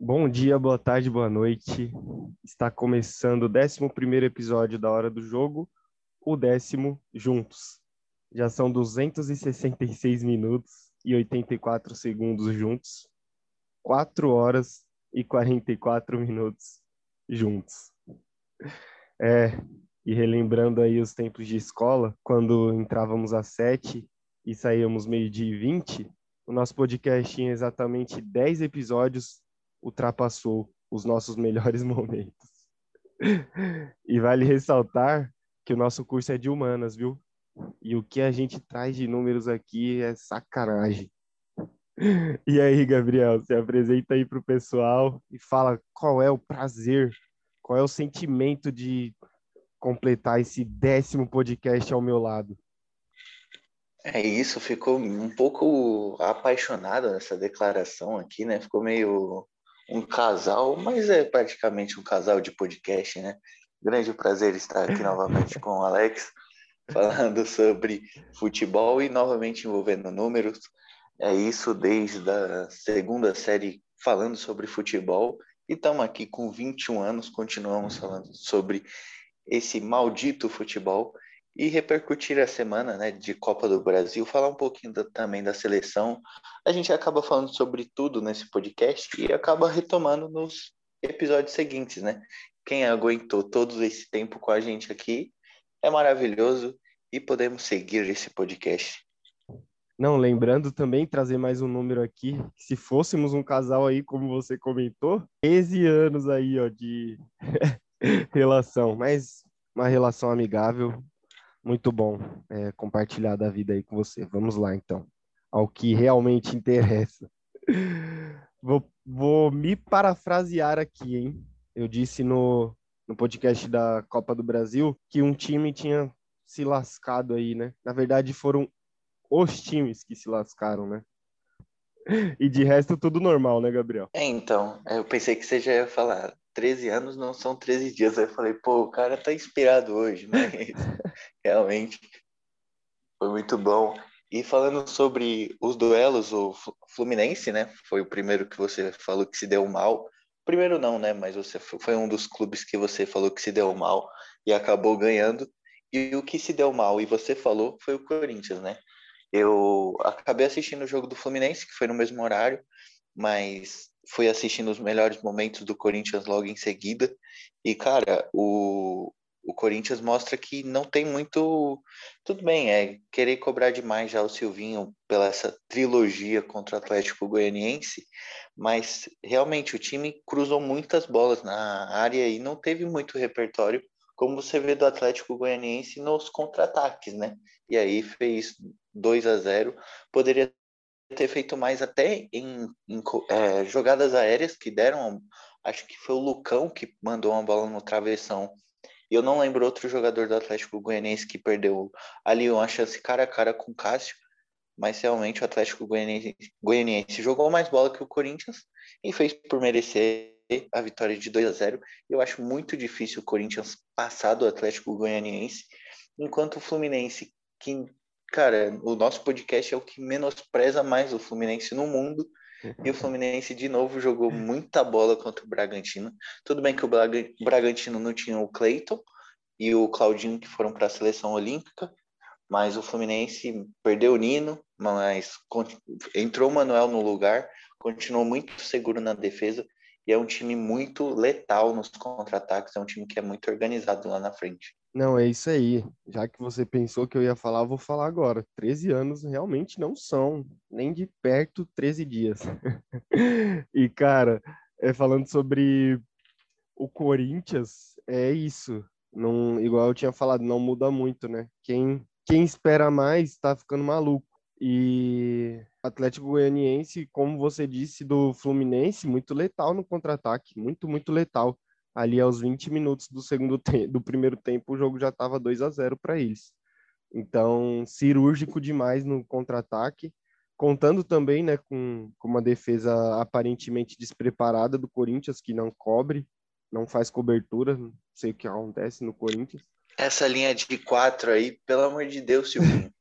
Bom dia, boa tarde, boa noite. Está começando o 11 episódio da Hora do Jogo, o décimo juntos. Já são 266 minutos e 84 segundos juntos, 4 horas e 44 minutos juntos. É, e relembrando aí os tempos de escola, quando entrávamos às 7 e saíamos meio-dia e 20, o nosso podcast tinha exatamente 10 episódios ultrapassou os nossos melhores momentos. E vale ressaltar que o nosso curso é de humanas, viu? E o que a gente traz de números aqui é sacanagem. E aí, Gabriel, se apresenta aí para o pessoal e fala qual é o prazer, qual é o sentimento de completar esse décimo podcast ao meu lado. É isso, ficou um pouco apaixonado nessa declaração aqui, né? Ficou meio um casal, mas é praticamente um casal de podcast, né? Grande prazer estar aqui novamente com o Alex, falando sobre futebol e novamente envolvendo números. É isso desde a segunda série falando sobre futebol e estamos aqui com 21 anos, continuamos falando sobre esse maldito futebol e repercutir a semana né, de Copa do Brasil, falar um pouquinho da, também da seleção. A gente acaba falando sobre tudo nesse podcast e acaba retomando nos episódios seguintes, né? Quem aguentou todo esse tempo com a gente aqui é maravilhoso e podemos seguir esse podcast. Não, lembrando também, trazer mais um número aqui, se fôssemos um casal aí, como você comentou, 13 anos aí, ó, de relação, mas uma relação amigável, muito bom é, compartilhar da vida aí com você. Vamos lá, então, ao que realmente interessa. Vou, vou me parafrasear aqui, hein? Eu disse no, no podcast da Copa do Brasil que um time tinha se lascado aí, né? Na verdade, foram os times que se lascaram, né? E de resto, tudo normal, né, Gabriel? É, então, eu pensei que você já ia falar 13 anos não são 13 dias. Aí eu falei, pô, o cara tá inspirado hoje, mas realmente foi muito bom. E falando sobre os duelos, o Fluminense, né? Foi o primeiro que você falou que se deu mal. Primeiro não, né? Mas você foi um dos clubes que você falou que se deu mal e acabou ganhando. E o que se deu mal, e você falou, foi o Corinthians, né? Eu acabei assistindo o jogo do Fluminense, que foi no mesmo horário, mas fui assistindo os melhores momentos do Corinthians logo em seguida. E, cara, o, o Corinthians mostra que não tem muito. Tudo bem, é querer cobrar demais já o Silvinho pela essa trilogia contra o Atlético Goianiense, mas realmente o time cruzou muitas bolas na área e não teve muito repertório, como você vê do Atlético Goianiense nos contra-ataques, né? E aí fez 2 a 0 Poderia ter feito mais até em, em é, jogadas aéreas que deram. Acho que foi o Lucão que mandou uma bola no travessão. Eu não lembro outro jogador do Atlético Goianiense que perdeu ali uma chance cara a cara com o Cássio. Mas realmente o Atlético Goianiense, Goianiense jogou mais bola que o Corinthians e fez por merecer a vitória de 2 a 0. Eu acho muito difícil o Corinthians passar do Atlético Goianiense, enquanto o Fluminense, que cara, o nosso podcast é o que menospreza mais o Fluminense no mundo. E o Fluminense, de novo, jogou muita bola contra o Bragantino. Tudo bem que o Bragantino não tinha o Cleiton e o Claudinho, que foram para a seleção olímpica, mas o Fluminense perdeu o Nino, mas entrou o Manuel no lugar, continuou muito seguro na defesa e é um time muito letal nos contra-ataques, é um time que é muito organizado lá na frente. Não, é isso aí. Já que você pensou que eu ia falar, eu vou falar agora. 13 anos realmente não são nem de perto 13 dias. e, cara, é, falando sobre o Corinthians, é isso. Não, igual eu tinha falado, não muda muito, né? Quem, quem espera mais tá ficando maluco. E Atlético Goianiense, como você disse, do Fluminense, muito letal no contra-ataque, muito, muito letal ali aos 20 minutos do segundo do primeiro tempo, o jogo já estava 2 a 0 para eles. Então, cirúrgico demais no contra-ataque, contando também, né, com, com uma defesa aparentemente despreparada do Corinthians que não cobre, não faz cobertura, não sei o que acontece no Corinthians. Essa linha de quatro aí, pelo amor de Deus, Silvinho.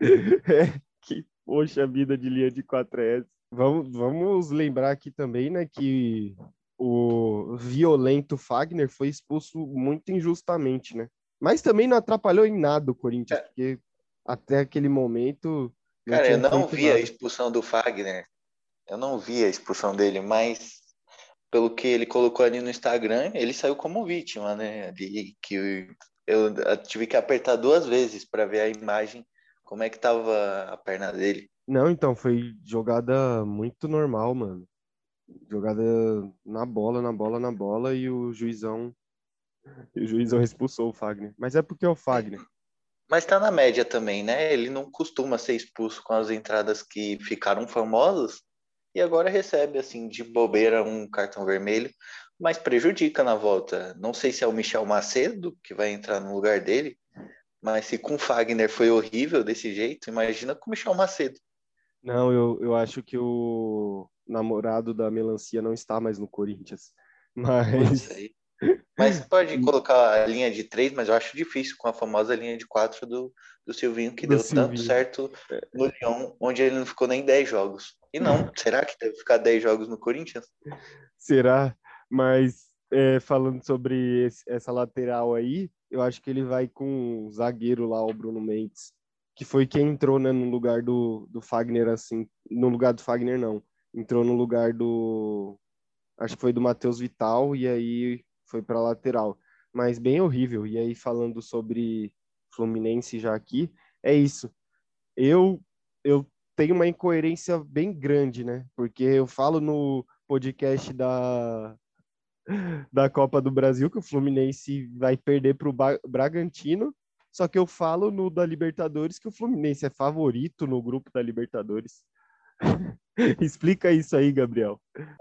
é, que poxa vida de linha de quatro é essa? Vamos, vamos lembrar aqui também, né, que o violento Fagner foi expulso muito injustamente, né? Mas também não atrapalhou em nada o Corinthians, é. porque até aquele momento. Cara, eu não vi nada. a expulsão do Fagner. Eu não vi a expulsão dele, mas pelo que ele colocou ali no Instagram, ele saiu como vítima, né? Ali, que eu tive que apertar duas vezes para ver a imagem, como é que tava a perna dele. Não, então, foi jogada muito normal, mano. Jogada na bola, na bola, na bola, e o juizão. o juizão expulsou o Fagner. Mas é porque é o Fagner. Mas tá na média também, né? Ele não costuma ser expulso com as entradas que ficaram famosas e agora recebe, assim, de bobeira um cartão vermelho, mas prejudica na volta. Não sei se é o Michel Macedo que vai entrar no lugar dele, mas se com o Fagner foi horrível desse jeito, imagina com o Michel Macedo. Não, eu, eu acho que o namorado da melancia não está mais no Corinthians. Mas. Mas pode colocar a linha de três, mas eu acho difícil com a famosa linha de quatro do, do Silvinho, que do deu Silvinho. tanto certo no Lyon, onde ele não ficou nem 10 jogos. E não, será que deve ficar 10 jogos no Corinthians? Será? Mas é, falando sobre esse, essa lateral aí, eu acho que ele vai com o zagueiro lá, o Bruno Mendes que foi quem entrou né, no lugar do, do Fagner, assim, no lugar do Fagner não, entrou no lugar do, acho que foi do Matheus Vital, e aí foi para lateral, mas bem horrível, e aí falando sobre Fluminense já aqui, é isso, eu, eu tenho uma incoerência bem grande, né, porque eu falo no podcast da, da Copa do Brasil que o Fluminense vai perder para o Bragantino, só que eu falo no da Libertadores que o Fluminense é favorito no grupo da Libertadores. Explica isso aí, Gabriel.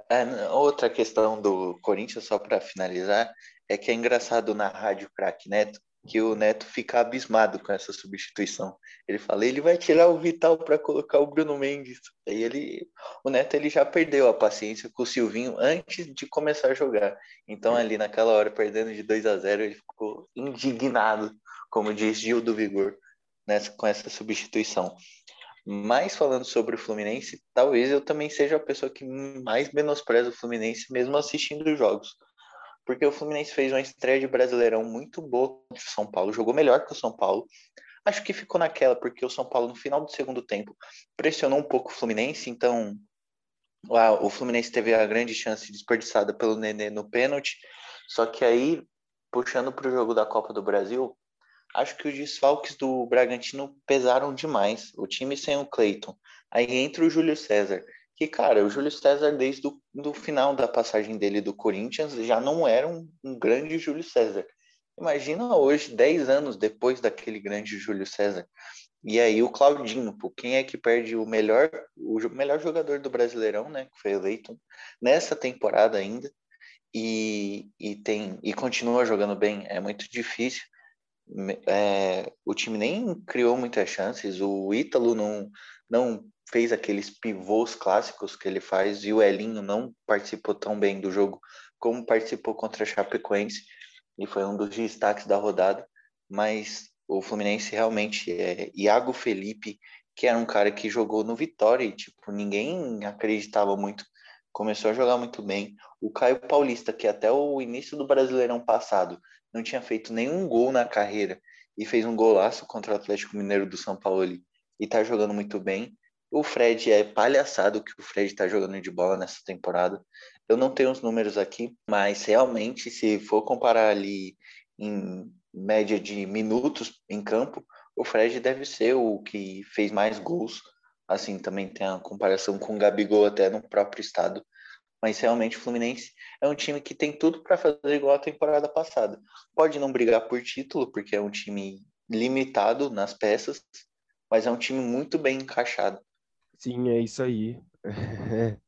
É, outra questão do Corinthians, só para finalizar, é que é engraçado na rádio Crack Neto que o Neto fica abismado com essa substituição. Ele fala, ele vai tirar o Vital para colocar o Bruno Mendes. Aí ele, o Neto ele já perdeu a paciência com o Silvinho antes de começar a jogar. Então ali naquela hora perdendo de 2 a 0, ele ficou indignado como diz Gil do Vigor, nessa, com essa substituição. Mas falando sobre o Fluminense, talvez eu também seja a pessoa que mais menospreza o Fluminense, mesmo assistindo os jogos. Porque o Fluminense fez uma estreia de Brasileirão muito boa contra o São Paulo, jogou melhor que o São Paulo. Acho que ficou naquela, porque o São Paulo, no final do segundo tempo, pressionou um pouco o Fluminense, então o Fluminense teve a grande chance desperdiçada pelo Nenê no pênalti. Só que aí, puxando para o jogo da Copa do Brasil, acho que os desfalques do Bragantino pesaram demais. O time sem o Cleiton. Aí entra o Júlio César. Que, cara, o Júlio César, desde o do final da passagem dele do Corinthians, já não era um, um grande Júlio César. Imagina hoje, 10 anos depois daquele grande Júlio César. E aí o Claudinho, pô, quem é que perde o melhor, o melhor jogador do Brasileirão, né? Que foi eleito nessa temporada ainda. E, e tem e continua jogando bem, é muito difícil é, o time nem criou muitas chances, o Ítalo não, não fez aqueles pivôs clássicos que ele faz e o Elinho não participou tão bem do jogo como participou contra a Chapecoense e foi um dos destaques da rodada, mas o Fluminense realmente é Iago Felipe, que era um cara que jogou no Vitória e tipo, ninguém acreditava muito, começou a jogar muito bem. O Caio Paulista, que até o início do Brasileirão passado não tinha feito nenhum gol na carreira e fez um golaço contra o Atlético Mineiro do São Paulo ali e tá jogando muito bem. O Fred é palhaçado que o Fred tá jogando de bola nessa temporada. Eu não tenho os números aqui, mas realmente, se for comparar ali em média de minutos em campo, o Fred deve ser o que fez mais gols. Assim, também tem a comparação com o Gabigol até no próprio estado mas realmente o Fluminense é um time que tem tudo para fazer igual a temporada passada. Pode não brigar por título, porque é um time limitado nas peças, mas é um time muito bem encaixado. Sim, é isso aí.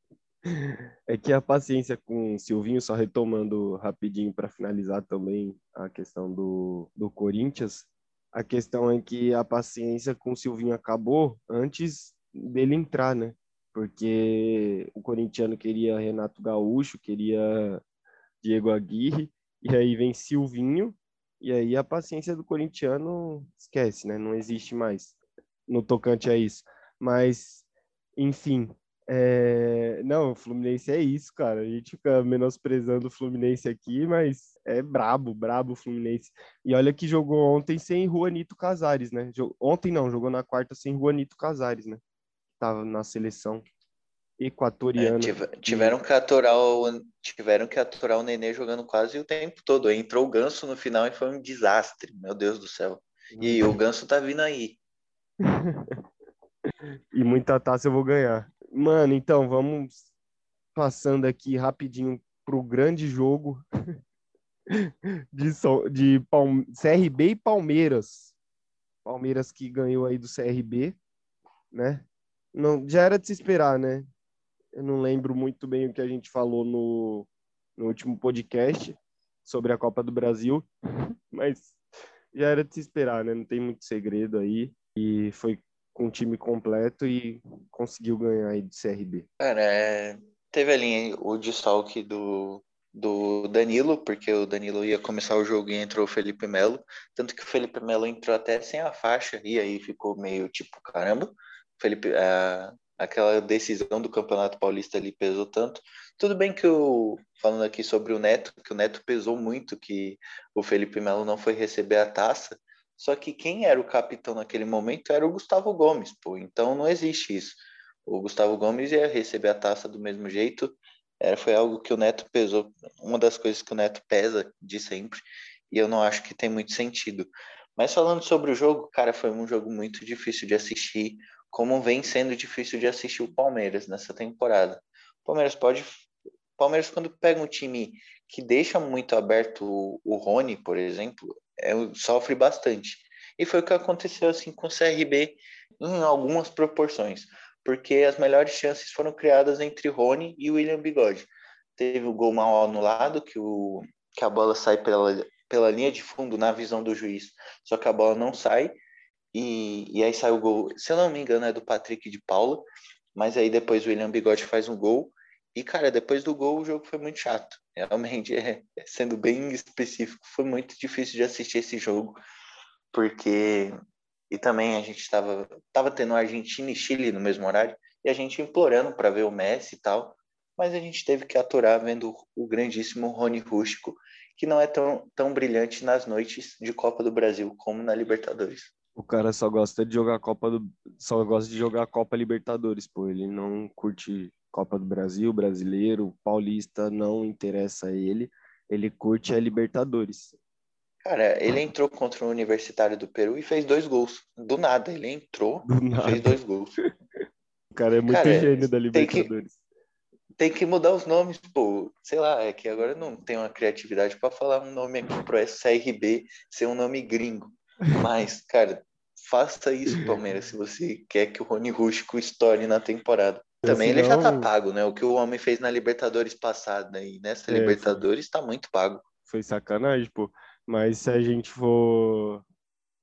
É que a paciência com o Silvinho, só retomando rapidinho para finalizar também a questão do, do Corinthians, a questão é que a paciência com o Silvinho acabou antes dele entrar, né? Porque o corintiano queria Renato Gaúcho, queria Diego Aguirre, e aí vem Silvinho, e aí a paciência do corintiano esquece, né? Não existe mais no tocante a isso. Mas, enfim, É... Não, o Fluminense é isso, cara. A gente fica menosprezando o Fluminense aqui, mas é brabo, brabo o Fluminense. E olha que jogou ontem sem Juanito Casares, né? Ontem não, jogou na quarta sem Juanito Casares, né? Tava na seleção equatoriana. É, tiveram, que aturar o, tiveram que aturar o Nenê jogando quase o tempo todo. Entrou o Ganso no final e foi um desastre, meu Deus do céu. E o Ganso tá vindo aí. e muita taça eu vou ganhar. Mano, então vamos passando aqui rapidinho pro grande jogo de, de Palme... CRB e Palmeiras. Palmeiras que ganhou aí do CRB, né? Não, já era de se esperar, né? Eu não lembro muito bem o que a gente falou no, no último podcast sobre a Copa do Brasil, mas já era de se esperar, né? Não tem muito segredo aí. E foi com o time completo e conseguiu ganhar aí do CRB. Cara, é... teve ali o desfalque do, do Danilo, porque o Danilo ia começar o jogo e entrou o Felipe Melo, tanto que o Felipe Melo entrou até sem a faixa, e aí ficou meio tipo, caramba, Felipe, a, aquela decisão do Campeonato Paulista ali pesou tanto. Tudo bem que o falando aqui sobre o Neto, que o Neto pesou muito que o Felipe Melo não foi receber a taça, só que quem era o capitão naquele momento era o Gustavo Gomes, pô. Então não existe isso. O Gustavo Gomes ia receber a taça do mesmo jeito. Era, foi algo que o Neto pesou, uma das coisas que o Neto pesa de sempre, e eu não acho que tem muito sentido. Mas falando sobre o jogo, cara, foi um jogo muito difícil de assistir, como vem sendo difícil de assistir o Palmeiras nessa temporada. O Palmeiras pode. Palmeiras, quando pega um time que deixa muito aberto o, o Rony, por exemplo, é, sofre bastante. E foi o que aconteceu assim com o CRB em algumas proporções, porque as melhores chances foram criadas entre Rony e William Bigode. Teve o gol mal anulado, que, o, que a bola sai pela, pela linha de fundo na visão do juiz, só que a bola não sai, e, e aí sai o gol, se eu não me engano, é do Patrick de Paula, mas aí depois o William Bigode faz um gol, e, cara, depois do gol o jogo foi muito chato. Realmente, é, sendo bem específico, foi muito difícil de assistir esse jogo, porque. E também a gente estava tava tendo Argentina e Chile no mesmo horário, e a gente implorando para ver o Messi e tal, mas a gente teve que aturar vendo o grandíssimo Rony Rústico, que não é tão, tão brilhante nas noites de Copa do Brasil como na Libertadores. O cara só gosta de jogar a Copa do só gosta de jogar Copa Libertadores, pô, ele não curte Copa do Brasil, Brasileiro, Paulista, não interessa a ele. Ele curte a Libertadores. Cara, ele entrou contra o Universitário do Peru e fez dois gols. Do nada, ele entrou e fez dois gols. O cara é muito cara, gênio da Libertadores. Tem que, tem que, mudar os nomes, pô. Sei lá, é que agora não tem uma criatividade para falar um nome aqui pro SRB ser um nome gringo. Mas, cara, faça isso, Palmeiras, se você quer que o Rony Rústico estoure na temporada. Também ele já tá pago, né? O que o homem fez na Libertadores passada e nessa é, Libertadores tá muito pago. Foi sacanagem, pô. Mas se a gente for.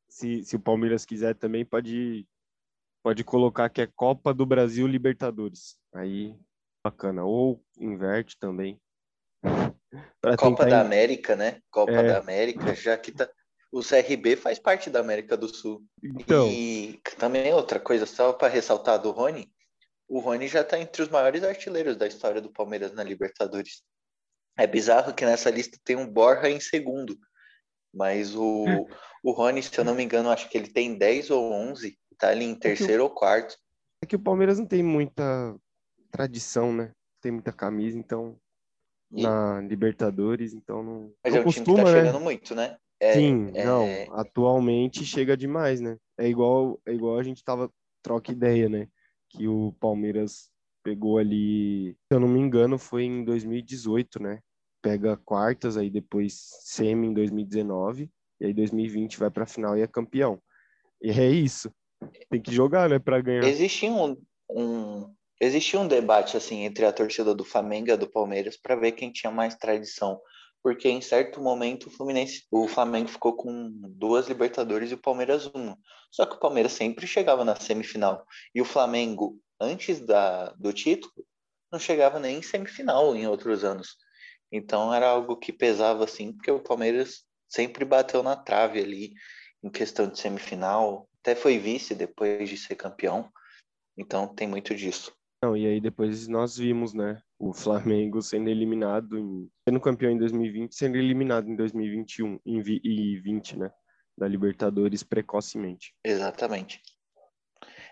Se, se o Palmeiras quiser também, pode, pode colocar que é Copa do Brasil Libertadores. Aí, bacana. Ou inverte também. Copa da América, né? Copa é... da América, já que tá. O CRB faz parte da América do Sul. Então... E também outra coisa, só para ressaltar do Rony, o Rony já está entre os maiores artilheiros da história do Palmeiras na Libertadores. É bizarro que nessa lista tem um Borja em segundo, mas o, o Rony, se eu não me engano, acho que ele tem 10 ou 11, está ali em terceiro é ou quarto. É que o Palmeiras não tem muita tradição, né? Tem muita camisa, então e... na Libertadores, então não. Mas não é um costuma, time que tá né? chegando muito, né? É, Sim, é... não. Atualmente chega demais, né? É igual, é igual a gente tava troca ideia, né? que o Palmeiras pegou ali, se eu não me engano, foi em 2018, né? Pega quartas, aí depois semi em 2019, e aí 2020 vai para a final e é campeão. E é isso. Tem que jogar, né, para ganhar. Existia um, um, existia um debate assim entre a torcida do Flamengo e do Palmeiras para ver quem tinha mais tradição porque em certo momento o Fluminense, o Flamengo ficou com duas Libertadores e o Palmeiras uma. Só que o Palmeiras sempre chegava na semifinal e o Flamengo antes da, do título não chegava nem em semifinal em outros anos. Então era algo que pesava assim, porque o Palmeiras sempre bateu na trave ali em questão de semifinal, até foi vice depois de ser campeão. Então tem muito disso. Não, e aí depois nós vimos, né, o Flamengo sendo eliminado, em, sendo campeão em 2020, sendo eliminado em 2021 em vi, e 20, né, da Libertadores precocemente. Exatamente.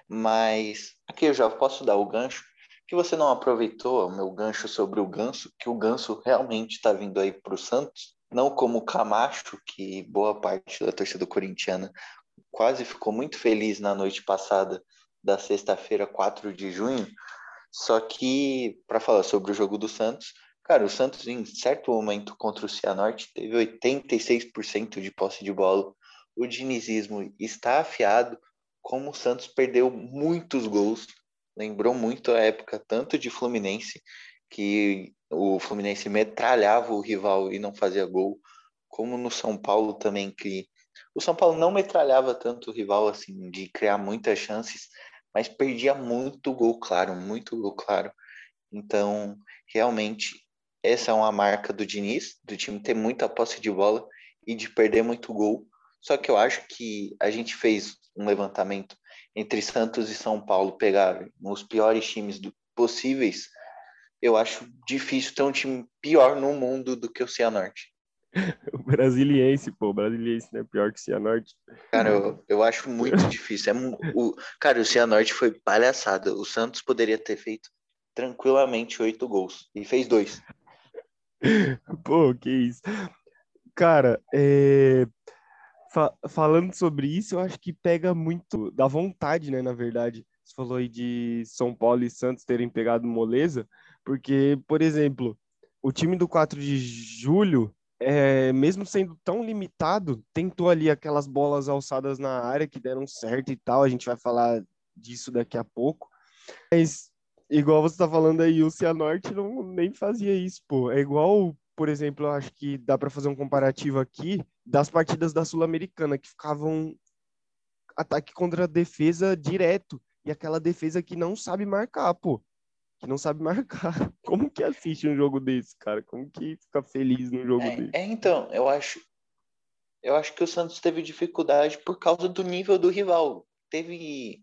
Mas aqui eu já posso dar o gancho que você não aproveitou o meu gancho sobre o Ganso, que o Ganso realmente está vindo aí para o Santos, não como o Camacho, que boa parte da torcida corintiana quase ficou muito feliz na noite passada da sexta-feira, 4 de junho. Só que, para falar sobre o jogo do Santos, cara, o Santos em certo momento contra o Cianorte teve 86% de posse de bola. O dinizismo está afiado, como o Santos perdeu muitos gols lembrou muito a época tanto de Fluminense, que o Fluminense metralhava o rival e não fazia gol, como no São Paulo também, que o São Paulo não metralhava tanto o rival assim, de criar muitas chances, mas perdia muito gol claro, muito gol claro. Então, realmente, essa é uma marca do Diniz, do time ter muita posse de bola e de perder muito gol. Só que eu acho que a gente fez um levantamento entre Santos e São Paulo pegar os piores times do, possíveis, eu acho difícil ter um time pior no mundo do que o Cianorte. O brasiliense, pô, o brasiliense não é pior que o Cianorte. Cara, eu, eu acho muito difícil. É, o, cara, o Cianorte foi palhaçada. O Santos poderia ter feito tranquilamente oito gols e fez dois. Pô, que isso. Cara, é, fa falando sobre isso, eu acho que pega muito da vontade, né? Na verdade, você falou aí de São Paulo e Santos terem pegado moleza, porque, por exemplo, o time do 4 de julho, é, mesmo sendo tão limitado, tentou ali aquelas bolas alçadas na área que deram certo e tal. A gente vai falar disso daqui a pouco. Mas, igual você tá falando aí, o Cianorte não nem fazia isso, pô. É igual por exemplo, eu acho que dá para fazer um comparativo aqui das partidas da Sul-Americana que ficavam ataque contra defesa direto e aquela defesa que não sabe marcar, pô. Que não sabe marcar. Como que assiste um jogo desse, cara? Como que fica feliz num jogo é, desse? É, então, eu acho eu acho que o Santos teve dificuldade por causa do nível do rival. Teve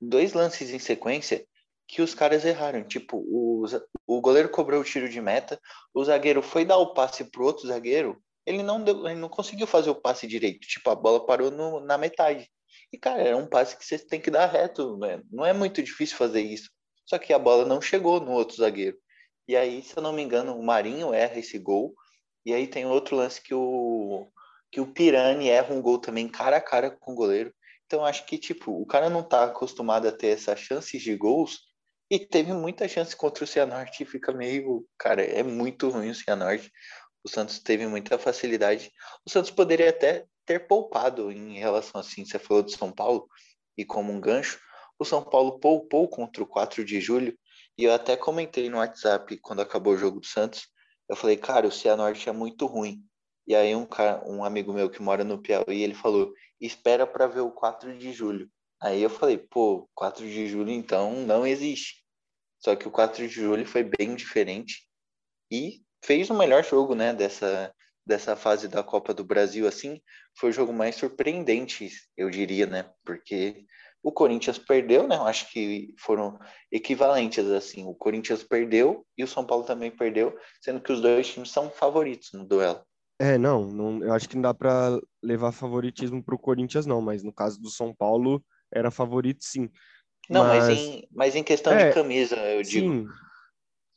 dois lances em sequência que os caras erraram. Tipo, o, o goleiro cobrou o tiro de meta, o zagueiro foi dar o passe pro outro zagueiro, ele não, deu, ele não conseguiu fazer o passe direito. Tipo, a bola parou no, na metade. E, cara, era um passe que você tem que dar reto, né? Não é muito difícil fazer isso. Só que a bola não chegou no outro zagueiro. E aí, se eu não me engano, o Marinho erra esse gol. E aí tem outro lance que o, que o Pirani erra um gol também cara a cara com o goleiro. Então, acho que, tipo, o cara não tá acostumado a ter essas chances de gols e teve muita chance contra o Cianorte e fica meio. Cara, é muito ruim o Cianorte. O Santos teve muita facilidade. O Santos poderia até ter poupado em relação assim. Você falou do São Paulo e como um gancho. O São Paulo poupou contra o 4 de julho. E eu até comentei no WhatsApp quando acabou o jogo do Santos. Eu falei, cara, o Cianorte é muito ruim. E aí um, cara, um amigo meu que mora no Piauí, ele falou, espera para ver o 4 de julho. Aí eu falei, pô, 4 de julho então não existe. Só que o 4 de julho foi bem diferente e fez o melhor jogo, né, dessa dessa fase da Copa do Brasil assim, foi o jogo mais surpreendente, eu diria, né? Porque o Corinthians perdeu, né? Eu acho que foram equivalentes assim. O Corinthians perdeu e o São Paulo também perdeu, sendo que os dois times são favoritos no duelo. É, não, não eu acho que não dá para levar favoritismo para o Corinthians, não, mas no caso do São Paulo, era favorito sim. Não, mas, mas em, mas em questão é, de camisa, eu digo. Sim,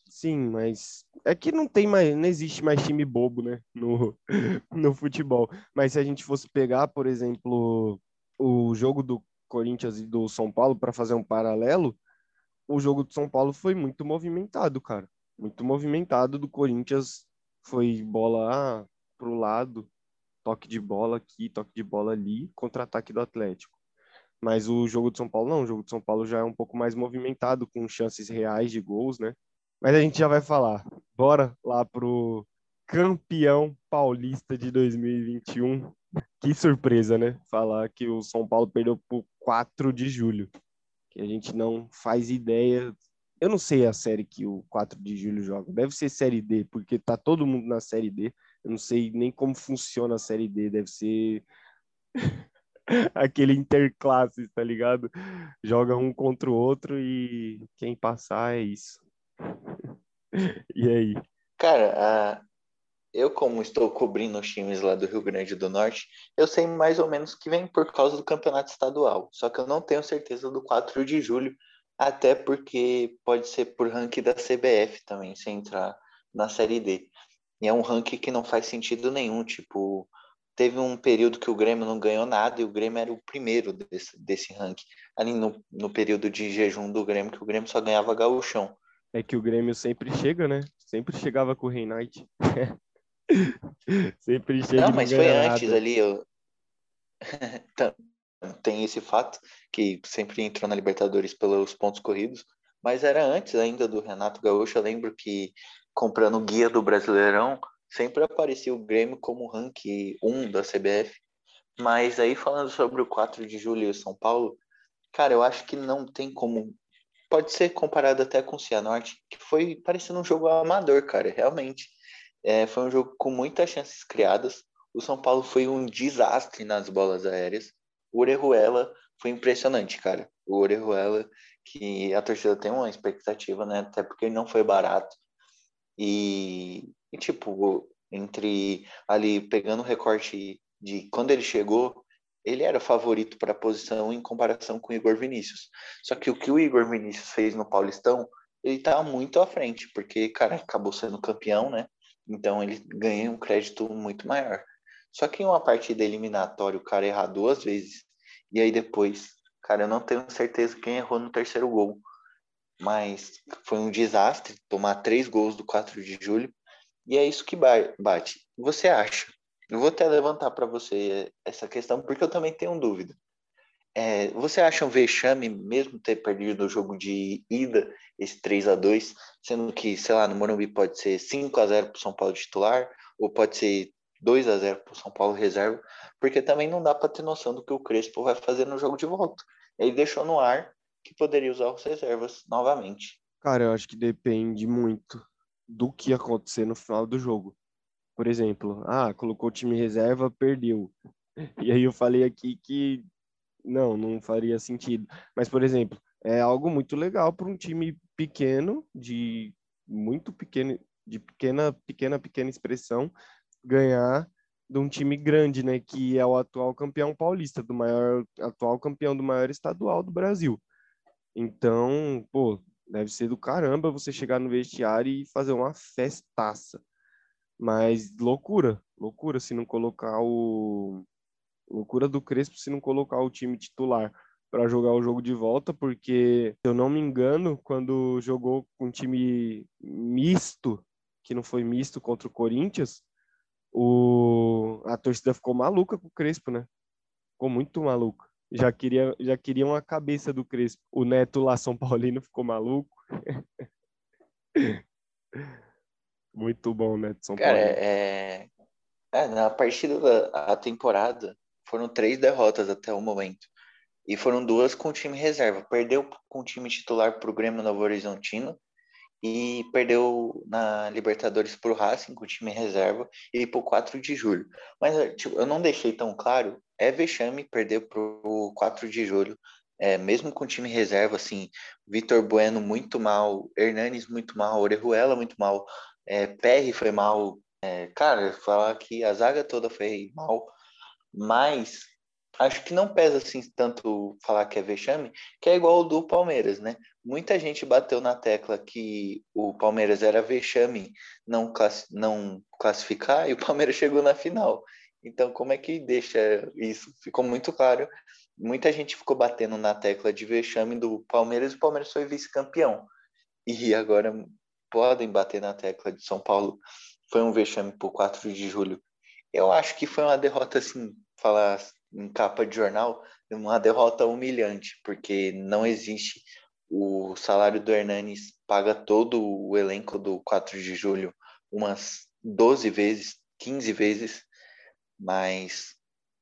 sim, mas é que não tem mais, não existe mais time bobo, né, no, no futebol. Mas se a gente fosse pegar, por exemplo, o jogo do Corinthians e do São Paulo para fazer um paralelo, o jogo do São Paulo foi muito movimentado, cara. Muito movimentado do Corinthians foi bola ah, pro lado, toque de bola aqui, toque de bola ali, contra-ataque do Atlético. Mas o jogo de São Paulo não, o jogo de São Paulo já é um pouco mais movimentado, com chances reais de gols, né? Mas a gente já vai falar. Bora lá pro campeão paulista de 2021. Que surpresa, né? Falar que o São Paulo perdeu por 4 de julho. Que a gente não faz ideia. Eu não sei a série que o 4 de julho joga. Deve ser série D, porque tá todo mundo na série D. Eu não sei nem como funciona a série D. Deve ser aquele interclasses, tá ligado? Joga um contra o outro e quem passar é isso. E aí? Cara, eu como estou cobrindo os times lá do Rio Grande do Norte, eu sei mais ou menos que vem por causa do campeonato estadual. Só que eu não tenho certeza do 4 de julho, até porque pode ser por ranking da CBF também, se entrar na Série D. E é um ranking que não faz sentido nenhum, tipo, teve um período que o Grêmio não ganhou nada e o Grêmio era o primeiro desse, desse ranking. Ali no, no período de jejum do Grêmio, que o Grêmio só ganhava gauchão. É que o Grêmio sempre chega, né? Sempre chegava com o Reinite. sempre chega. Não, mas foi antes ali. Eu... Tem esse fato que sempre entrou na Libertadores pelos pontos corridos, mas era antes ainda do Renato Gaúcho. Eu lembro que comprando o guia do Brasileirão, sempre aparecia o Grêmio como rank 1 da CBF. Mas aí falando sobre o 4 de julho em São Paulo, cara, eu acho que não tem como. Pode ser comparado até com o Cianorte, que foi parecendo um jogo amador, cara, realmente. É, foi um jogo com muitas chances criadas. O São Paulo foi um desastre nas bolas aéreas. O Orejuela foi impressionante, cara. O Orejuela, que a torcida tem uma expectativa, né? Até porque ele não foi barato. E, e, tipo, entre ali pegando o recorte de quando ele chegou, ele era favorito para a posição em comparação com o Igor Vinícius. Só que o que o Igor Vinícius fez no Paulistão, ele tá muito à frente, porque, cara, acabou sendo campeão, né? Então ele ganha um crédito muito maior. Só que em uma partida eliminatória, o cara errar duas vezes, e aí depois, cara, eu não tenho certeza quem errou no terceiro gol mas foi um desastre tomar três gols do 4 de julho. E é isso que bate. Você acha? Eu vou até levantar para você essa questão, porque eu também tenho dúvida. É, você acha um vexame mesmo ter perdido o jogo de ida, esse 3 a 2 sendo que, sei lá, no Morumbi pode ser 5 a 0 para São Paulo titular, ou pode ser 2 a 0 para o São Paulo reserva, porque também não dá para ter noção do que o Crespo vai fazer no jogo de volta. Ele deixou no ar que poderia usar os reservas novamente. Cara, eu acho que depende muito do que acontecer no final do jogo. Por exemplo, ah, colocou o time reserva, perdeu. E aí eu falei aqui que não, não faria sentido. Mas, por exemplo, é algo muito legal para um time pequeno, de muito pequeno, de pequena, pequena, pequena expressão, ganhar de um time grande, né, que é o atual campeão paulista, do maior atual campeão do maior estadual do Brasil. Então, pô, deve ser do caramba você chegar no vestiário e fazer uma festaça. Mas loucura, loucura se não colocar o. Loucura do Crespo se não colocar o time titular para jogar o jogo de volta, porque, se eu não me engano, quando jogou com um time misto, que não foi misto contra o Corinthians, o... a torcida ficou maluca com o Crespo, né? Ficou muito maluca já queria já queriam a cabeça do Crespo. O Neto lá São Paulino ficou maluco. Muito bom, Neto São Paulo. Cara, é... é... na partida da temporada foram três derrotas até o momento. E foram duas com o time reserva. Perdeu com o time titular para o Grêmio Novo Horizontino e perdeu na Libertadores para o Racing com o time reserva e para o 4 de julho. Mas tipo, eu não deixei tão claro, é vexame perder para o 4 de julho, é, mesmo com o time reserva, assim, Vitor Bueno muito mal, Hernanes muito mal, Orejuela muito mal, é, Perry foi mal, é, cara, falar que a zaga toda foi mal, mas acho que não pesa assim tanto falar que é vexame, que é igual o do Palmeiras, né? Muita gente bateu na tecla que o Palmeiras era vexame não, class, não classificar e o Palmeiras chegou na final. Então, como é que deixa isso? Ficou muito claro. Muita gente ficou batendo na tecla de vexame do Palmeiras e o Palmeiras foi vice-campeão. E agora podem bater na tecla de São Paulo. Foi um vexame por 4 de julho. Eu acho que foi uma derrota, assim, falar em capa de jornal, uma derrota humilhante, porque não existe o salário do Hernanes paga todo o elenco do 4 de julho umas 12 vezes, 15 vezes, mas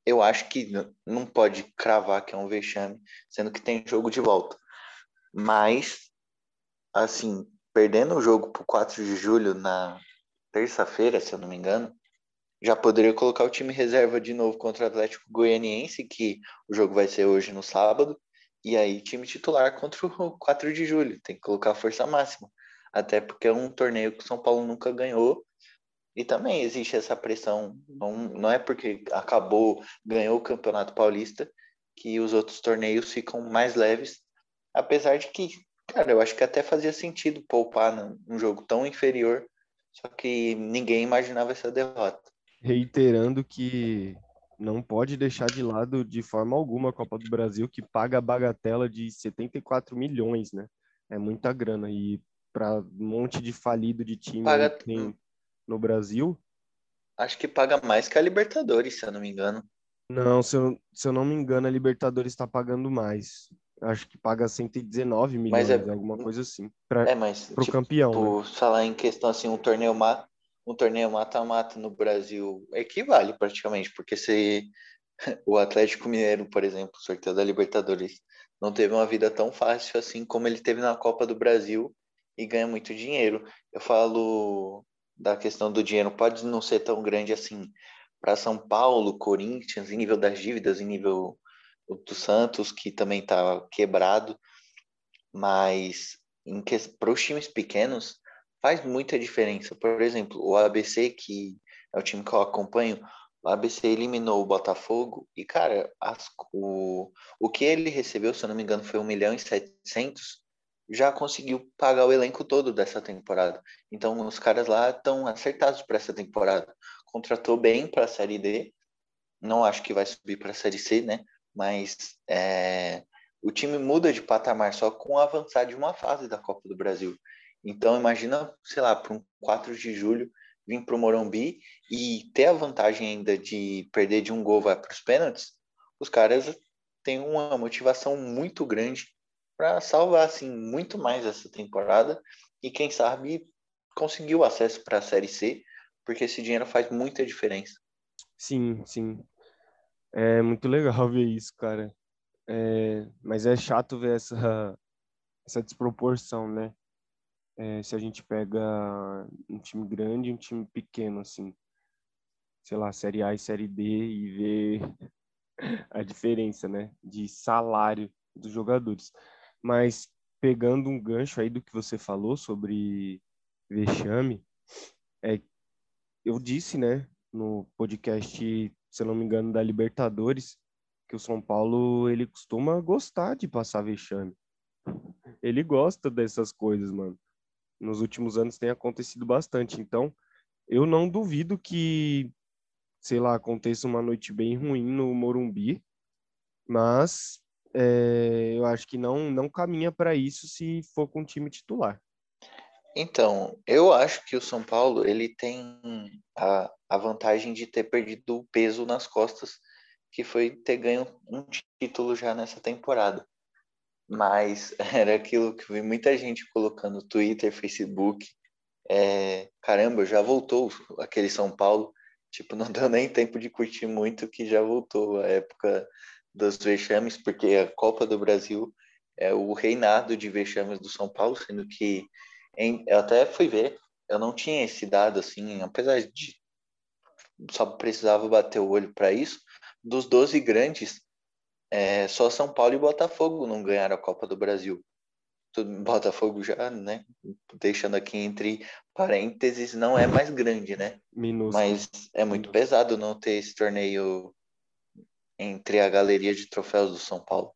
eu acho que não pode cravar que é um vexame, sendo que tem jogo de volta. Mas, assim, perdendo o jogo pro 4 de julho na terça-feira, se eu não me engano, já poderia colocar o time reserva de novo contra o Atlético Goianiense, que o jogo vai ser hoje no sábado, e aí time titular contra o 4 de julho, tem que colocar a força máxima, até porque é um torneio que o São Paulo nunca ganhou, e também existe essa pressão, não, não é porque acabou, ganhou o Campeonato Paulista, que os outros torneios ficam mais leves, apesar de que, cara, eu acho que até fazia sentido poupar num jogo tão inferior, só que ninguém imaginava essa derrota reiterando que não pode deixar de lado de forma alguma a Copa do Brasil, que paga a bagatela de 74 milhões, né? É muita grana. E para um monte de falido de time paga... tem no Brasil. Acho que paga mais que a Libertadores, se eu não me engano. Não, se eu, se eu não me engano, a Libertadores está pagando mais. Acho que paga 119 milhões, é... alguma coisa assim. Pra, é, mas pro tipo, campeão. Por né? falar em questão assim, um torneio má, um torneio mata-mata no Brasil equivale praticamente, porque se o Atlético Mineiro, por exemplo, sorteio da Libertadores, não teve uma vida tão fácil assim como ele teve na Copa do Brasil e ganha muito dinheiro. Eu falo da questão do dinheiro, pode não ser tão grande assim para São Paulo, Corinthians, em nível das dívidas, em nível do Santos, que também está quebrado, mas para os times pequenos, faz muita diferença. Por exemplo, o ABC, que é o time que eu acompanho, o ABC eliminou o Botafogo e, cara, as, o, o que ele recebeu, se eu não me engano, foi 1 milhão e 700, já conseguiu pagar o elenco todo dessa temporada. Então, os caras lá estão acertados para essa temporada. Contratou bem para a Série D, não acho que vai subir para a Série C, né? Mas é, o time muda de patamar só com avançar de uma fase da Copa do Brasil. Então, imagina, sei lá, para um 4 de julho, vir para o Morumbi e ter a vantagem ainda de perder de um gol vai para os pênaltis, os caras têm uma motivação muito grande para salvar assim muito mais essa temporada e quem sabe conseguir o acesso para a Série C, porque esse dinheiro faz muita diferença. Sim, sim. É muito legal ver isso, cara. É, mas é chato ver essa, essa desproporção, né? É, se a gente pega um time grande e um time pequeno, assim, sei lá, Série A e Série D e vê a diferença, né, de salário dos jogadores. Mas pegando um gancho aí do que você falou sobre vexame, é, eu disse, né, no podcast, se não me engano, da Libertadores, que o São Paulo ele costuma gostar de passar vexame. Ele gosta dessas coisas, mano nos últimos anos tem acontecido bastante. Então, eu não duvido que, sei lá, aconteça uma noite bem ruim no Morumbi, mas é, eu acho que não, não caminha para isso se for com o time titular. Então, eu acho que o São Paulo ele tem a, a vantagem de ter perdido o peso nas costas, que foi ter ganho um título já nessa temporada. Mas era aquilo que vi muita gente colocando no Twitter, Facebook. É, caramba, já voltou aquele São Paulo. Tipo, não deu nem tempo de curtir muito que já voltou a época dos vexames, porque a Copa do Brasil é o reinado de vexames do São Paulo, sendo que em, eu até fui ver, eu não tinha esse dado assim, apesar de só precisava bater o olho para isso, dos 12 grandes, é, só São Paulo e Botafogo não ganharam a Copa do Brasil. Botafogo já, né? Deixando aqui entre parênteses, não é mais grande, né? Minúsculo. Mas é muito pesado não ter esse torneio entre a galeria de troféus do São Paulo.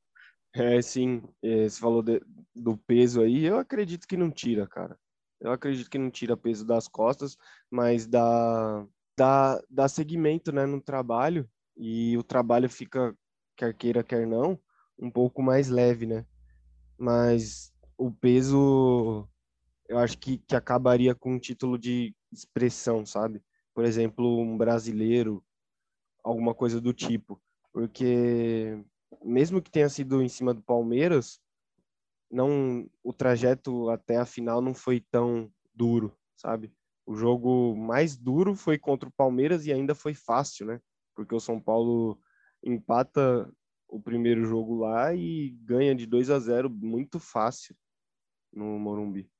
É, sim. Você falou de, do peso aí, eu acredito que não tira, cara. Eu acredito que não tira peso das costas, mas dá, dá, dá segmento né, no trabalho e o trabalho fica quer queira, quer não, um pouco mais leve, né? Mas o peso, eu acho que, que acabaria com um título de expressão, sabe? Por exemplo, um brasileiro, alguma coisa do tipo. Porque mesmo que tenha sido em cima do Palmeiras, não o trajeto até a final não foi tão duro, sabe? O jogo mais duro foi contra o Palmeiras e ainda foi fácil, né? Porque o São Paulo empata o primeiro jogo lá e ganha de 2 a 0 muito fácil no Morumbi.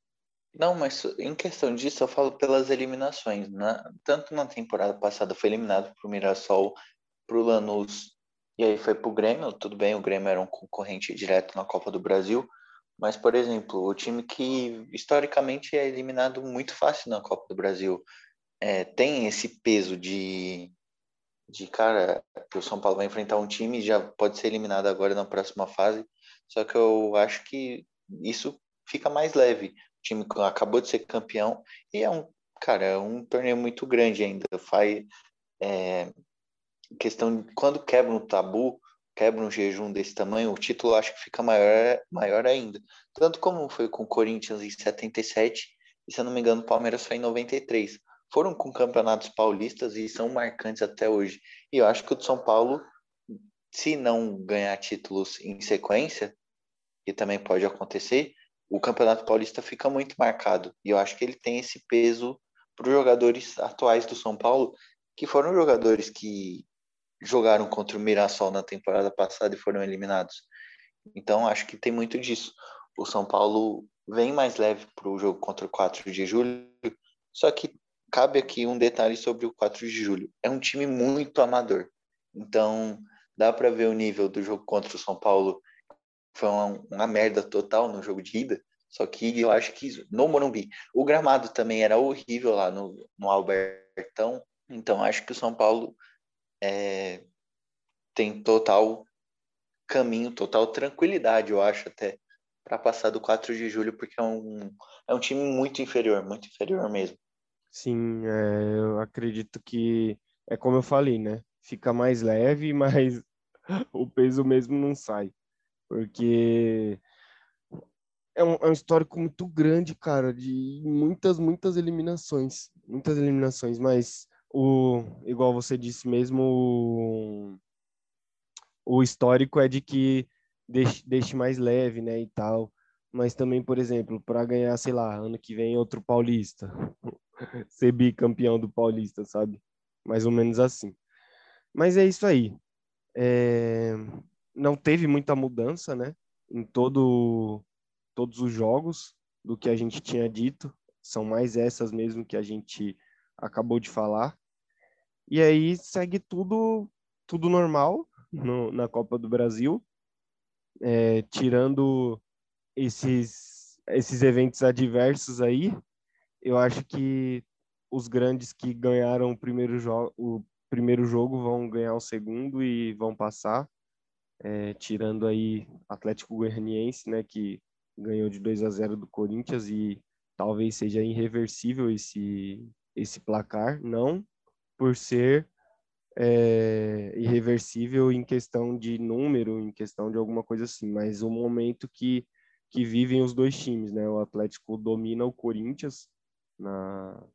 Não, mas em questão disso, eu falo pelas eliminações. Né? Tanto na temporada passada foi eliminado pro Mirassol, pro Lanús, e aí foi pro Grêmio. Tudo bem, o Grêmio era um concorrente direto na Copa do Brasil. Mas, por exemplo, o time que historicamente é eliminado muito fácil na Copa do Brasil é, tem esse peso de, de, cara, que o São Paulo vai enfrentar um time já pode ser eliminado agora na próxima fase. Só que eu acho que isso fica mais leve o time acabou de ser campeão e é um, cara, é um torneio muito grande ainda. Faz é, questão de quando quebra um tabu, quebra um jejum desse tamanho, o título acho que fica maior, maior ainda. Tanto como foi com o Corinthians em 77 e, se eu não me engano, o Palmeiras foi em 93. Foram com campeonatos paulistas e são marcantes até hoje. E eu acho que o de São Paulo, se não ganhar títulos em sequência, que também pode acontecer, o Campeonato Paulista fica muito marcado. E eu acho que ele tem esse peso para os jogadores atuais do São Paulo, que foram jogadores que jogaram contra o Mirassol na temporada passada e foram eliminados. Então, acho que tem muito disso. O São Paulo vem mais leve para o jogo contra o 4 de julho, só que cabe aqui um detalhe sobre o 4 de julho. É um time muito amador. Então, dá para ver o nível do jogo contra o São Paulo foi uma, uma merda total no jogo de ida. Só que eu acho que no Morumbi. O gramado também era horrível lá no, no Albertão. Então acho que o São Paulo é, tem total caminho, total tranquilidade, eu acho até, para passar do 4 de julho, porque é um, é um time muito inferior, muito inferior mesmo. Sim, é, eu acredito que é como eu falei, né? Fica mais leve, mas o peso mesmo não sai. Porque é um, é um histórico muito grande, cara, de muitas, muitas eliminações, muitas eliminações, mas o, igual você disse mesmo, o, o histórico é de que deixe, deixe mais leve, né, e tal, mas também, por exemplo, para ganhar, sei lá, ano que vem outro paulista, ser bicampeão do paulista, sabe? Mais ou menos assim. Mas é isso aí. É não teve muita mudança, né? Em todo, todos os jogos do que a gente tinha dito. São mais essas mesmo que a gente acabou de falar. E aí segue tudo, tudo normal no, na Copa do Brasil, é, tirando esses, esses eventos adversos aí. Eu acho que os grandes que ganharam o primeiro, jo o primeiro jogo vão ganhar o segundo e vão passar é, tirando aí Atlético Goianiense, né, que ganhou de 2 a 0 do Corinthians e talvez seja irreversível esse esse placar, não por ser é, irreversível em questão de número, em questão de alguma coisa assim, mas o momento que que vivem os dois times, né? O Atlético domina o Corinthians na,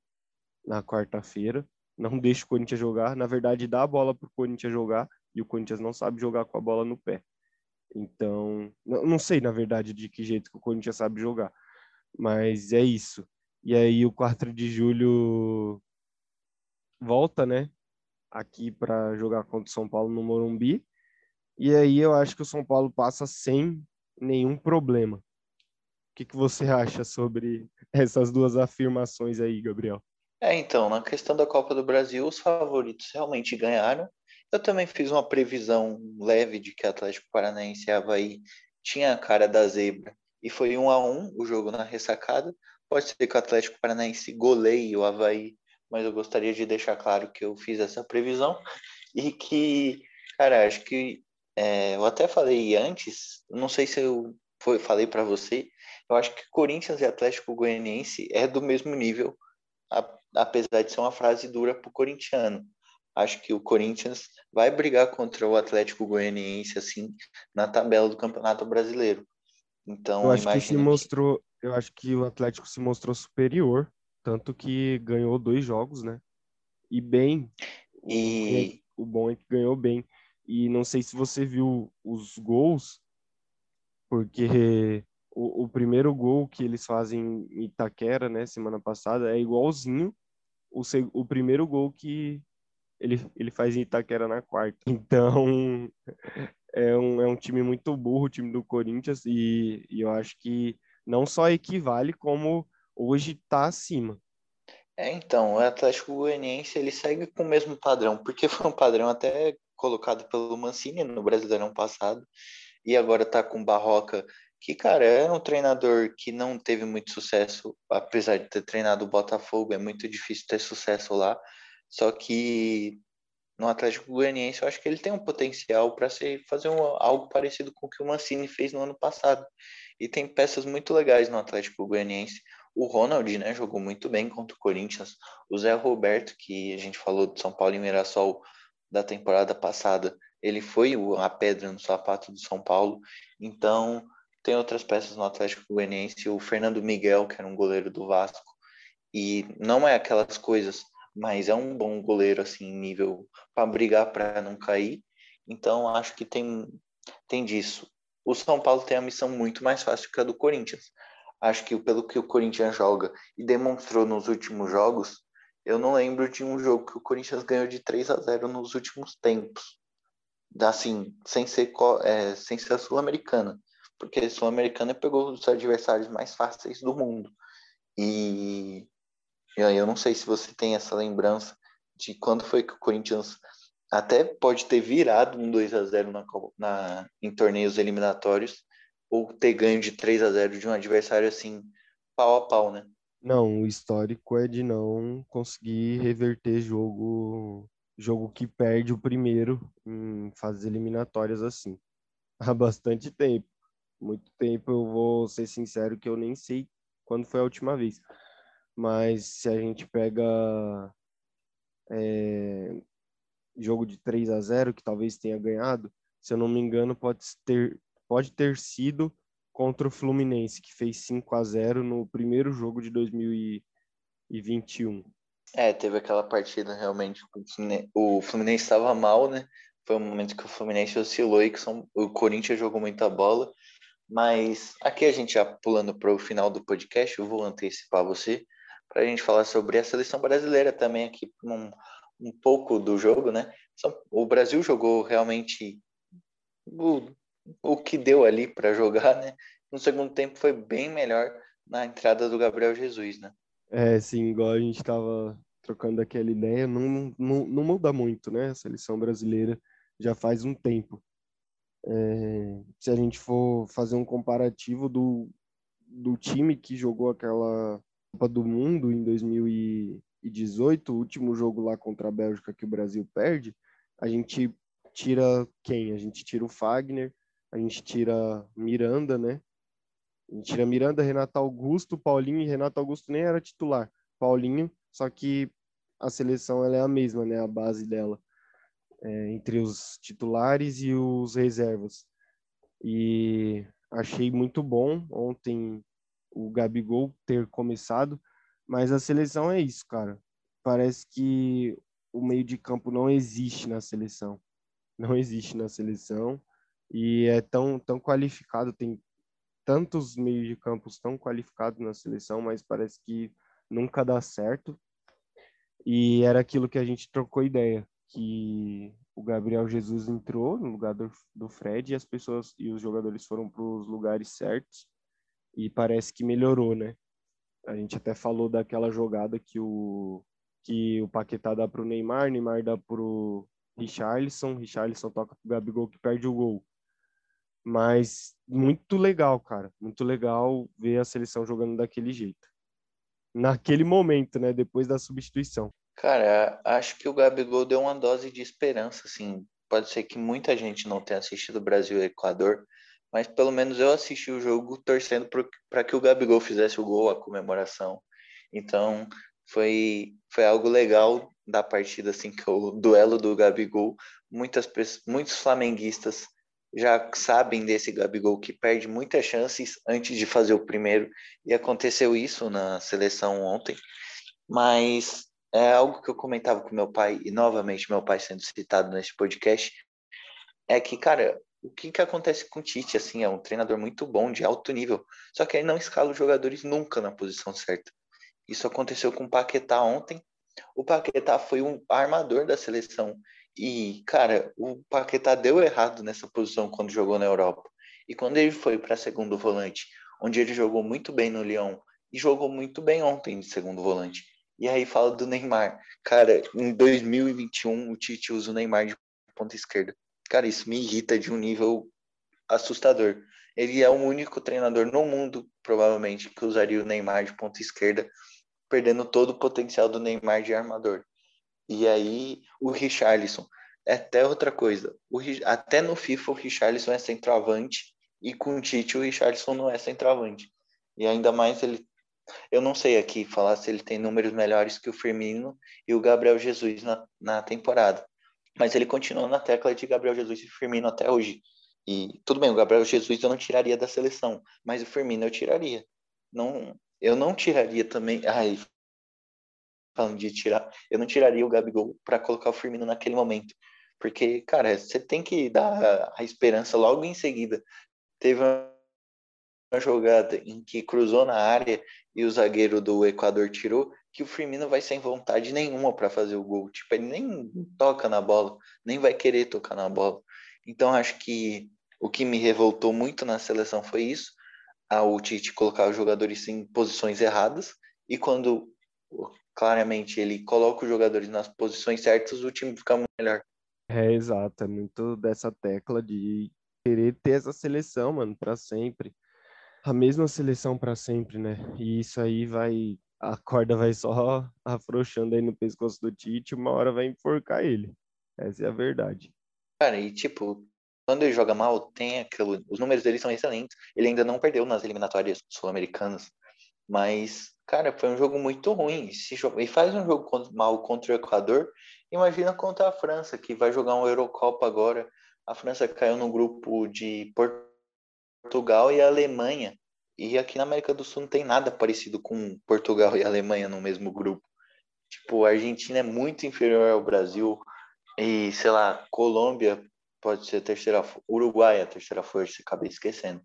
na quarta-feira, não deixa o Corinthians jogar, na verdade dá a bola para o Corinthians jogar e o Corinthians não sabe jogar com a bola no pé. Então, não sei na verdade de que jeito que o Corinthians sabe jogar, mas é isso. E aí o 4 de julho volta, né, aqui para jogar contra o São Paulo no Morumbi. E aí eu acho que o São Paulo passa sem nenhum problema. Que, que você acha sobre essas duas afirmações aí, Gabriel? É, então, na questão da Copa do Brasil, os favoritos realmente ganharam. Eu também fiz uma previsão leve de que Atlético Paranaense e Havaí tinha a cara da zebra e foi um a um o jogo na ressacada. Pode ser que o Atlético Paranaense goleie o Havaí, mas eu gostaria de deixar claro que eu fiz essa previsão e que, cara, acho que é, eu até falei antes, não sei se eu foi, falei para você, eu acho que Corinthians e Atlético Goianiense é do mesmo nível, apesar de ser uma frase dura para o corintiano acho que o Corinthians vai brigar contra o Atlético Goianiense assim na tabela do Campeonato Brasileiro. Então, eu acho que se mostrou, eu acho que o Atlético se mostrou superior, tanto que ganhou dois jogos, né? E bem. E o bom é que ganhou bem. E não sei se você viu os gols, porque o, o primeiro gol que eles fazem em Itaquera, né, semana passada, é igualzinho o, o primeiro gol que, ele, ele faz em Itaquera na quarta. Então, é um, é um time muito burro, o time do Corinthians, e, e eu acho que não só equivale, como hoje está acima. É, então, o Atlético Goianiense ele segue com o mesmo padrão, porque foi um padrão até colocado pelo Mancini no Brasileirão passado, e agora está com Barroca, que, cara, é um treinador que não teve muito sucesso, apesar de ter treinado o Botafogo, é muito difícil ter sucesso lá, só que no Atlético Goianiense eu acho que ele tem um potencial para fazer um, algo parecido com o que o Mancini fez no ano passado, e tem peças muito legais no Atlético Goianiense, o Ronald, né, jogou muito bem contra o Corinthians. O Zé Roberto, que a gente falou do São Paulo e Mirassol da temporada passada, ele foi a pedra no sapato do São Paulo. Então, tem outras peças no Atlético Goianiense. O Fernando Miguel, que era um goleiro do Vasco. E não é aquelas coisas, mas é um bom goleiro, assim, nível para brigar para não cair. Então, acho que tem, tem disso. O São Paulo tem a missão muito mais fácil que a do Corinthians acho que pelo que o Corinthians joga e demonstrou nos últimos jogos, eu não lembro de um jogo que o Corinthians ganhou de 3 a 0 nos últimos tempos. Assim, sem ser, é, sem ser a Sul-Americana. Porque a Sul-Americana pegou os adversários mais fáceis do mundo. E, e eu não sei se você tem essa lembrança de quando foi que o Corinthians até pode ter virado um 2 a 0 na, na, em torneios eliminatórios ou ter ganho de 3 a 0 de um adversário assim, pau a pau, né? Não, o histórico é de não conseguir reverter jogo jogo que perde o primeiro em fases eliminatórias assim. Há bastante tempo. Muito tempo, eu vou ser sincero que eu nem sei quando foi a última vez. Mas se a gente pega é, jogo de 3 a 0 que talvez tenha ganhado, se eu não me engano, pode ter pode ter sido contra o Fluminense, que fez 5 a 0 no primeiro jogo de 2021. É, teve aquela partida realmente. O Fluminense estava mal, né? Foi um momento que o Fluminense oscilou e que o Corinthians jogou muita bola. Mas aqui a gente já pulando para o final do podcast, eu vou antecipar você para a gente falar sobre a seleção brasileira também aqui um, um pouco do jogo, né? O Brasil jogou realmente o que deu ali para jogar, né? No segundo tempo foi bem melhor na entrada do Gabriel Jesus, né? É, sim, igual a gente estava trocando aquela ideia, não, não, não muda muito, né? A seleção brasileira já faz um tempo. É, se a gente for fazer um comparativo do, do time que jogou aquela Copa do Mundo em 2018, o último jogo lá contra a Bélgica que o Brasil perde, a gente tira quem? A gente tira o Fagner, a gente tira Miranda, né? A gente tira Miranda, Renato Augusto, Paulinho e Renato Augusto nem era titular. Paulinho, só que a seleção ela é a mesma, né? A base dela é, entre os titulares e os reservas. E achei muito bom ontem o Gabigol ter começado, mas a seleção é isso, cara. Parece que o meio de campo não existe na seleção. Não existe na seleção e é tão, tão qualificado, tem tantos meios de campos tão qualificados na seleção, mas parece que nunca dá certo. E era aquilo que a gente trocou ideia, que o Gabriel Jesus entrou no lugar do, do Fred e as pessoas e os jogadores foram para os lugares certos e parece que melhorou, né? A gente até falou daquela jogada que o que o Paquetá dá para o Neymar, Neymar dá para o Richarlison, Richarlison toca para o Gabigol que perde o gol. Mas muito legal, cara. Muito legal ver a seleção jogando daquele jeito. Naquele momento, né? Depois da substituição. Cara, acho que o Gabigol deu uma dose de esperança, assim. Pode ser que muita gente não tenha assistido Brasil e Equador, mas pelo menos eu assisti o jogo torcendo para que o Gabigol fizesse o gol, a comemoração. Então, foi, foi algo legal da partida, assim, que o duelo do Gabigol. Muitas, muitos flamenguistas já sabem desse Gabigol que perde muitas chances antes de fazer o primeiro, e aconteceu isso na seleção ontem, mas é algo que eu comentava com meu pai, e novamente meu pai sendo citado nesse podcast, é que, cara, o que, que acontece com o Tite, assim, é um treinador muito bom, de alto nível, só que ele não escala os jogadores nunca na posição certa. Isso aconteceu com o Paquetá ontem, o Paquetá foi um armador da seleção e, cara, o Paquetá deu errado nessa posição quando jogou na Europa. E quando ele foi para segundo volante, onde ele jogou muito bem no Lyon e jogou muito bem ontem de segundo volante. E aí fala do Neymar. Cara, em 2021 o Tite usa o Neymar de ponta esquerda. Cara, isso me irrita de um nível assustador. Ele é o único treinador no mundo, provavelmente, que usaria o Neymar de ponta esquerda, perdendo todo o potencial do Neymar de armador. E aí o Richarlison. É até outra coisa. O, até no FIFA o Richarlison é centroavante e com o Tite o Richarlison não é centroavante. E ainda mais ele. Eu não sei aqui falar se ele tem números melhores que o Firmino e o Gabriel Jesus na, na temporada. Mas ele continua na tecla de Gabriel Jesus e Firmino até hoje. E tudo bem, o Gabriel Jesus eu não tiraria da seleção, mas o Firmino eu tiraria. Não, eu não tiraria também. Ai, falando de tirar, eu não tiraria o Gabigol para colocar o Firmino naquele momento. Porque, cara, você tem que dar a esperança logo em seguida. Teve uma jogada em que cruzou na área e o zagueiro do Equador tirou, que o Firmino vai sem vontade nenhuma para fazer o gol. Tipo, ele nem toca na bola, nem vai querer tocar na bola. Então, acho que o que me revoltou muito na seleção foi isso, o Tite colocar os jogadores em posições erradas, e quando claramente ele coloca os jogadores nas posições certas, o time fica muito melhor. É, exato, é muito dessa tecla de querer ter essa seleção, mano, para sempre. A mesma seleção para sempre, né? E isso aí vai a corda vai só afrouxando aí no pescoço do Tite, uma hora vai enforcar ele. Essa é a verdade. Cara, e tipo, quando ele joga mal, tem aquilo. Os números dele são excelentes. Ele ainda não perdeu nas eliminatórias sul-americanas. Mas, cara, foi um jogo muito ruim. Se joga, e faz um jogo mal contra o Equador. Imagina contra a França, que vai jogar uma Eurocopa agora. A França caiu no grupo de Portugal e Alemanha. E aqui na América do Sul não tem nada parecido com Portugal e Alemanha no mesmo grupo. Tipo, a Argentina é muito inferior ao Brasil. E, sei lá, Colômbia pode ser terceira, Uruguai a terceira força, acabei esquecendo.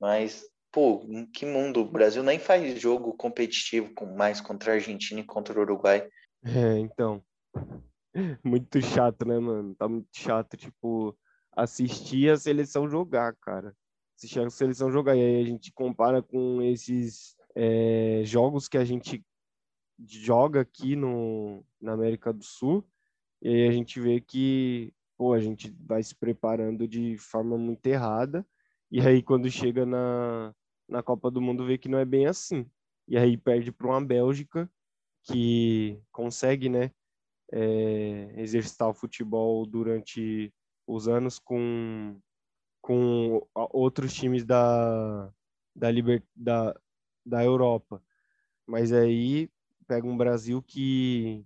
Mas, pô, que mundo? O Brasil nem faz jogo competitivo com mais contra a Argentina e contra o Uruguai. É, então. Muito chato, né, mano? Tá muito chato, tipo, assistir a seleção jogar, cara. Assistir a seleção jogar. E aí a gente compara com esses é, jogos que a gente joga aqui no, na América do Sul. E aí a gente vê que pô, a gente vai se preparando de forma muito errada, e aí quando chega na, na Copa do Mundo vê que não é bem assim. E aí perde para uma Bélgica que consegue, né, é, exercitar o futebol durante os anos com, com outros times da, da, liber, da, da Europa. Mas aí pega um Brasil que,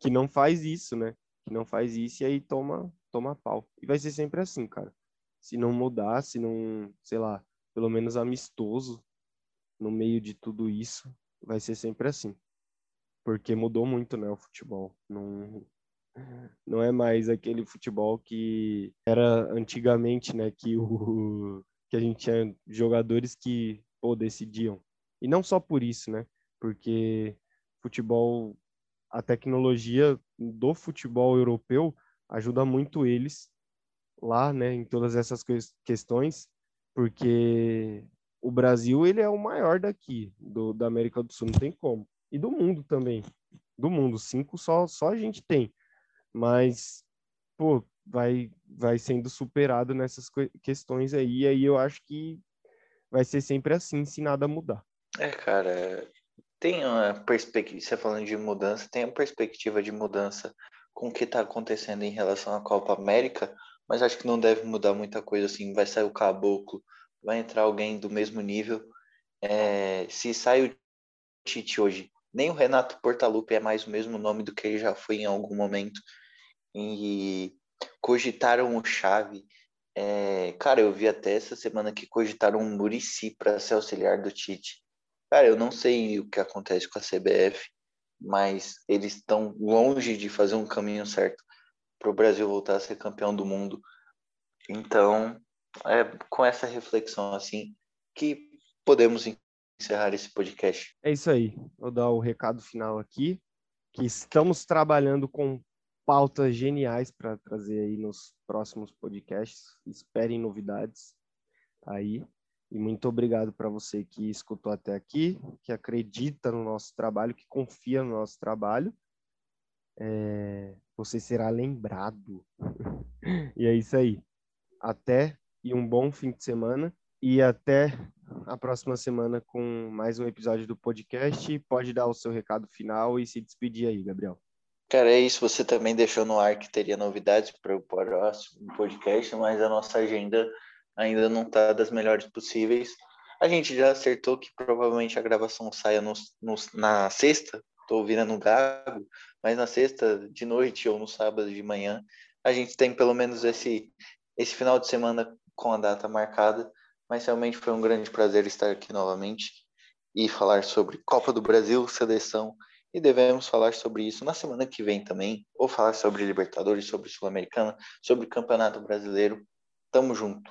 que não faz isso, né? que não faz isso e aí toma, toma pau. E vai ser sempre assim, cara. Se não mudar, se não, sei lá, pelo menos amistoso no meio de tudo isso, vai ser sempre assim. Porque mudou muito, né, o futebol. Não, não é mais aquele futebol que era antigamente, né, que o que a gente tinha jogadores que pô, decidiam. E não só por isso, né? Porque futebol a tecnologia do futebol europeu ajuda muito eles lá, né, em todas essas questões, porque o Brasil ele é o maior daqui do, da América do Sul, não tem como. E do mundo também. Do mundo, cinco só só a gente tem. Mas pô, vai vai sendo superado nessas questões aí, e aí eu acho que vai ser sempre assim, se nada mudar. É, cara, tem uma perspectiva, você falando de mudança, tem uma perspectiva de mudança com o que está acontecendo em relação à Copa América, mas acho que não deve mudar muita coisa assim. Vai sair o Caboclo, vai entrar alguém do mesmo nível. É, se sai o Tite hoje, nem o Renato Portaluppi é mais o mesmo nome do que ele já foi em algum momento. E cogitaram o Chave. É, cara, eu vi até essa semana que cogitaram um Murici para ser auxiliar do Tite. Cara, eu não sei o que acontece com a CBF, mas eles estão longe de fazer um caminho certo para o Brasil voltar a ser campeão do mundo. Então, é com essa reflexão assim que podemos encerrar esse podcast. É isso aí. Vou dar o recado final aqui, que estamos trabalhando com pautas geniais para trazer aí nos próximos podcasts. Esperem novidades aí. E muito obrigado para você que escutou até aqui, que acredita no nosso trabalho, que confia no nosso trabalho. É, você será lembrado. e é isso aí. Até e um bom fim de semana. E até a próxima semana com mais um episódio do podcast. Pode dar o seu recado final e se despedir aí, Gabriel. Cara, é isso. Você também deixou no ar que teria novidades para o próximo podcast, mas a nossa agenda ainda não está das melhores possíveis. A gente já acertou que provavelmente a gravação saia no, no, na sexta, estou ouvindo no Gago, mas na sexta de noite ou no sábado de manhã, a gente tem pelo menos esse, esse final de semana com a data marcada. Mas realmente foi um grande prazer estar aqui novamente e falar sobre Copa do Brasil, seleção, e devemos falar sobre isso na semana que vem também, ou falar sobre Libertadores, sobre Sul-Americana, sobre Campeonato Brasileiro. Tamo junto.